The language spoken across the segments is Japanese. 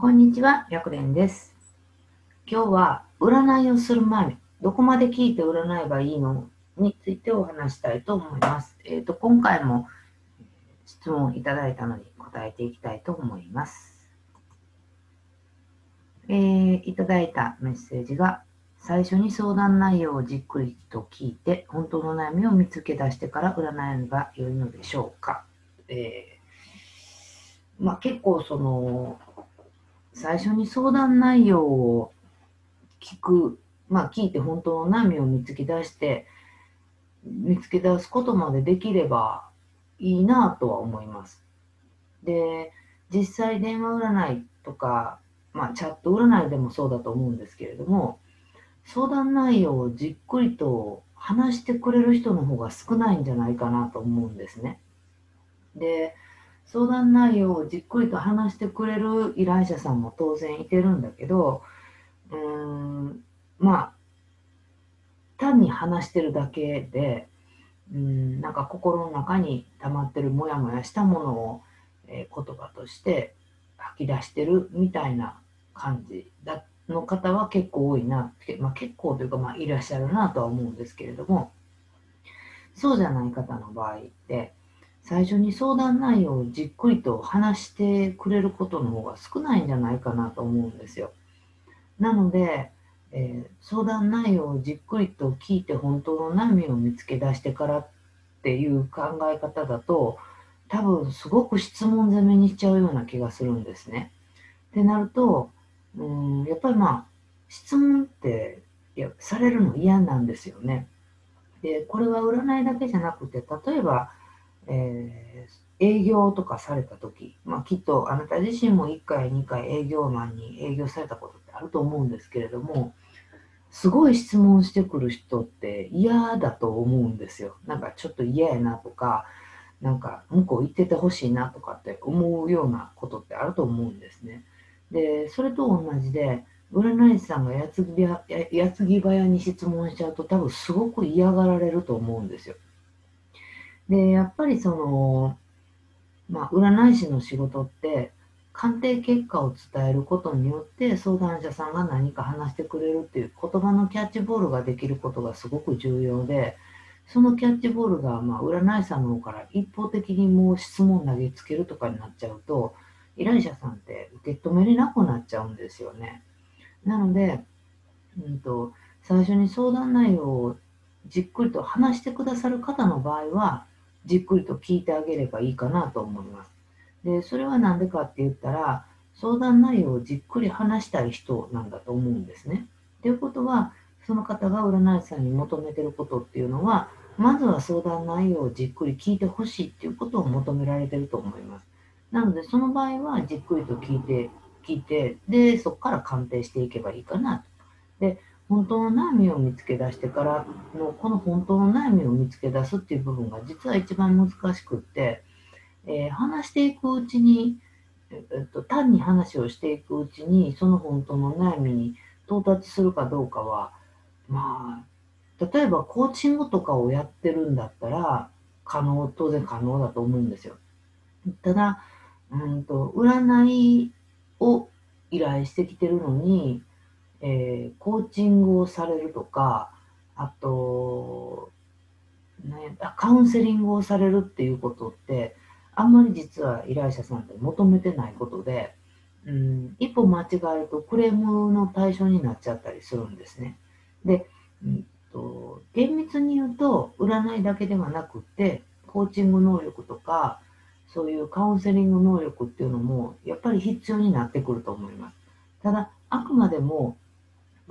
こんにちは、薬蓮です。今日は占いをする前にどこまで聞いて占えばいいのについてお話したいと思います。えっ、と、今回も質問いただいたのに答えていきたいと思います。えーいただいたメッセージが最初に相談内容をじっくりと聞いて本当の悩みを見つけ出してから占えば良いのでしょうか。えーまあ、結構その最初に相談内容を聞く、まあ、聞いて本当の悩みを見つけ出して見つけ出すことまでできればいいなとは思います。で実際電話占いとか、まあ、チャット占いでもそうだと思うんですけれども相談内容をじっくりと話してくれる人の方が少ないんじゃないかなと思うんですね。で相談内容をじっくりと話してくれる依頼者さんも当然いてるんだけどうーんまあ単に話してるだけでうんなんか心の中に溜まってるモヤモヤしたものを、えー言葉として吐き出してるみたいな感じだの方は結構多いなって、まあ、結構というか、まあ、いらっしゃるなとは思うんですけれどもそうじゃない方の場合って最初に相談内容をじっくりと話してくれることの方が少ないんじゃないかなと思うんですよ。なので、えー相談内容をじっくりと聞いて本当の悩みを見つけ出してからっていう考え方だと多分すごく質問攻めにしちゃうような気がするんですね。ってなるとうんやっぱりまあ質問っていやされるの嫌なんですよね。でこれは占いだけじゃなくて例えばえー営業とかされた時、まあ、きっとあなた自身も1回2回営業マンに営業されたことってあると思うんですけれどもすごい質問してくる人って嫌だと思うんですよ。なんかちょっと嫌やなとかなんか向こう行っててほしいなとかって思うようなことってあると思うんですね。でそれと同じで占い師さんがやつぎ矢継ぎ早に質問しちゃうと多分すごく嫌がられると思うんですよ。で、やっぱりその、まあ、占い師の仕事って、鑑定結果を伝えることによって相談者さんが何か話してくれるっていう言葉のキャッチボールができることがすごく重要で、そのキャッチボールが、まあ、占い師さんの方から一方的にもう質問投げつけるとかになっちゃうと、依頼者さんって受け止めれなくなっちゃうんですよね。なので、うんと、最初に相談内容をじっくりと話してくださる方の場合は、じっくりと聞いてあげればいいかなと思います。で、それは何でかって言ったら、相談内容をじっくり話したい人なんだと思うんですね。ということは、その方が占い師さんに求めてることっていうのは、まずは相談内容をじっくり聞いてほしいっていうことを求められてると思います。なので、その場合はじっくりと聞いて、聞いて、で、そこから鑑定していけばいいかなと。で、本当の悩みを見つけ出してからのこの本当の悩みを見つけ出すっていう部分が実は一番難しくって、えー話していくうちに、えっと、単に話をしていくうちにその本当の悩みに到達するかどうかはまあ例えばコーチングとかをやってるんだったら可能当然可能だと思うんですよ。ただうんと占いを依頼してきてるのにえーコーチングをされるとか、あと、ね、カウンセリングをされるっていうことって、あんまり実は依頼者さんって求めてないことで、うん、一歩間違えるとクレームの対象になっちゃったりするんですね。で、うんと厳密に言うと、占いだけではなくって、コーチング能力とか、そういうカウンセリング能力っていうのも、やっぱり必要になってくると思います。ただ、あくまでも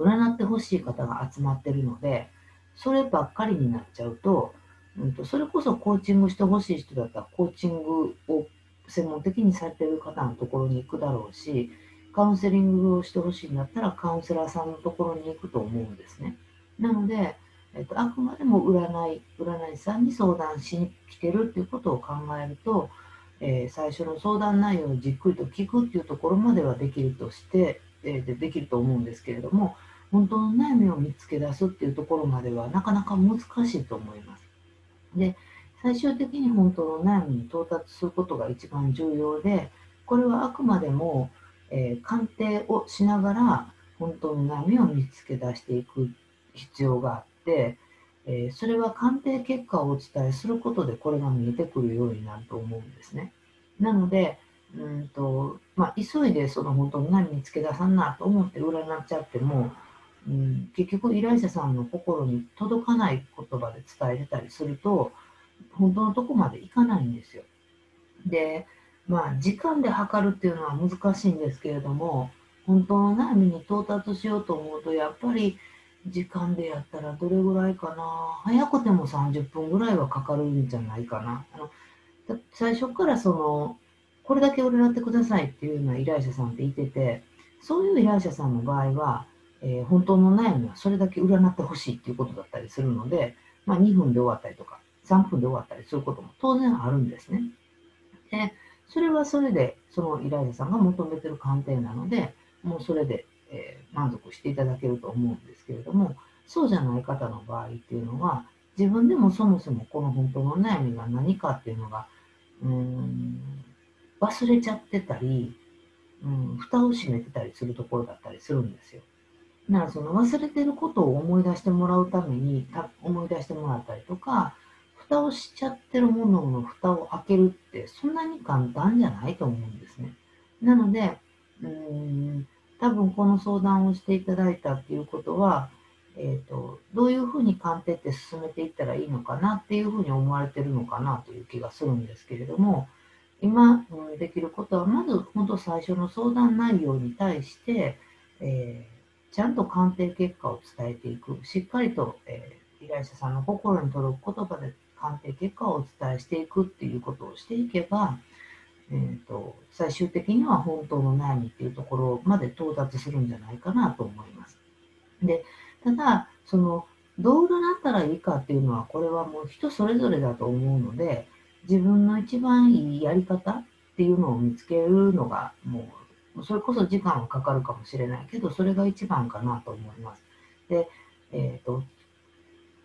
占ってほしい方が集まってるので、そればっかりになっちゃうと、うん、とそれこそコーチングしてほしい人だったら、コーチングを専門的にされてる方のところに行くだろうし、カウンセリングをしてほしいんだったら、カウンセラーさんのところに行くと思うんですね。なので、えっと、あくまでも占い、占い師さんに相談しに来てるっていうことを考えると、えー最初の相談内容をじっくりと聞くっていうところまではできるとして、えーでできると思うんですけれども、本当の悩みを見つけ出すっていうところまではなかなか難しいと思います。で、最終的に本当の悩みに到達することが一番重要で、これはあくまでも、えー、鑑定をしながら本当の悩みを見つけ出していく必要があって、えー、それは鑑定結果をお伝えすることでこれが見えてくるようになると思うんですね。なので、うんとまあ、急いでその本当の悩み見つけ出さんなと思って占っちゃっても、うん、結局依頼者さんの心に届かない言葉で伝えてたりすると本当のとこまでいかないんですよ。でまあ時間で測るっていうのは難しいんですけれども本当の悩みに到達しようと思うとやっぱり時間でやったらどれぐらいかな早くても30分ぐらいはかかるんじゃないかな。あの最初からそのこれだけ占ってくださいっていうような依頼者さんっていててそういう依頼者さんの場合はえー、本当の悩みはそれだけ占ってほしいっていうことだったりするので、まあ、2分で終わったりとか3分で終わったりすることも当然あるんですね。で、それはそれでその依頼者さんが求めてる鑑定なので、もうそれで、えー、満足していただけると思うんですけれども、そうじゃない方の場合っていうのは、自分でもそもそもこの本当の悩みが何かっていうのが、うん、忘れちゃってたり、うん、蓋を閉めてたりするところだったりするんですよ。ならその忘れてることを思い出してもらうために思い出してもらったりとか、蓋をしちゃってるものの蓋を開けるってそんなに簡単じゃないと思うんですね。なので、うん、多分この相談をしていただいたっていうことは、えっ、ー、と、どういうふうに鑑定って進めていったらいいのかなっていうふうに思われてるのかなという気がするんですけれども、今、うん、できることは、まず本当最初の相談内容に対して、えーちゃんと鑑定結果を伝えていく、しっかりと、えー、依頼者さんの心に届く言葉で鑑定結果をお伝えしていくっていうことをしていけば、えーと、最終的には本当の悩みっていうところまで到達するんじゃないかなと思います。で、ただ、その、どう占ったらいいかっていうのは、これはもう人それぞれだと思うので、自分の一番いいやり方っていうのを見つけるのがもうそれこそ時間はかかるかもしれないけど、それが一番かなと思います。で、えっ、ー、と、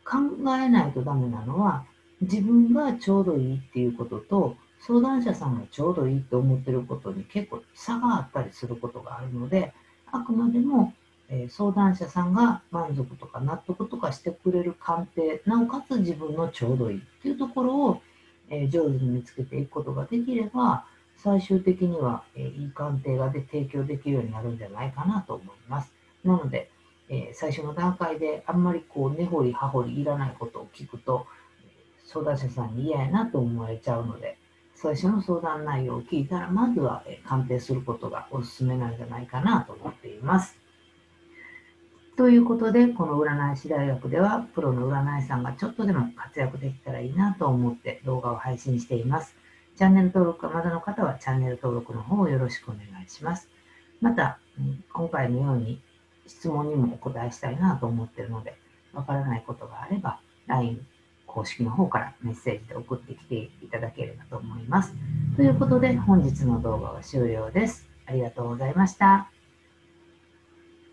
考えないとダメなのは、自分がちょうどいいっていうことと、相談者さんがちょうどいいって思ってることに結構差があったりすることがあるので、あくまでも、えー、相談者さんが満足とか納得とかしてくれる鑑定、なおかつ自分のちょうどいいっていうところを、えー、上手に見つけていくことができれば、最終的には、えいい鑑定がで提供できるようになるんじゃないかなと思います。なので、え最初の段階であんまりこう根掘り葉掘りいらないことを聞くと相談者さんに嫌やなと思われちゃうので最初の相談内容を聞いたらまずは鑑定することがおすすめなんじゃないかなと思っています。ということで、この占い師大学では、プロの占い師さんがちょっとでも活躍できたらいいなと思って動画を配信しています。チャンネル登録がまだの方はチャンネル登録の方をよろしくお願いします。また、今回のように質問にもお答えしたいなと思っているので、わからないことがあれば、LINE 公式の方からメッセージで送ってきていただければと思います。ということで、本日の動画は終了です。ありがとうございました。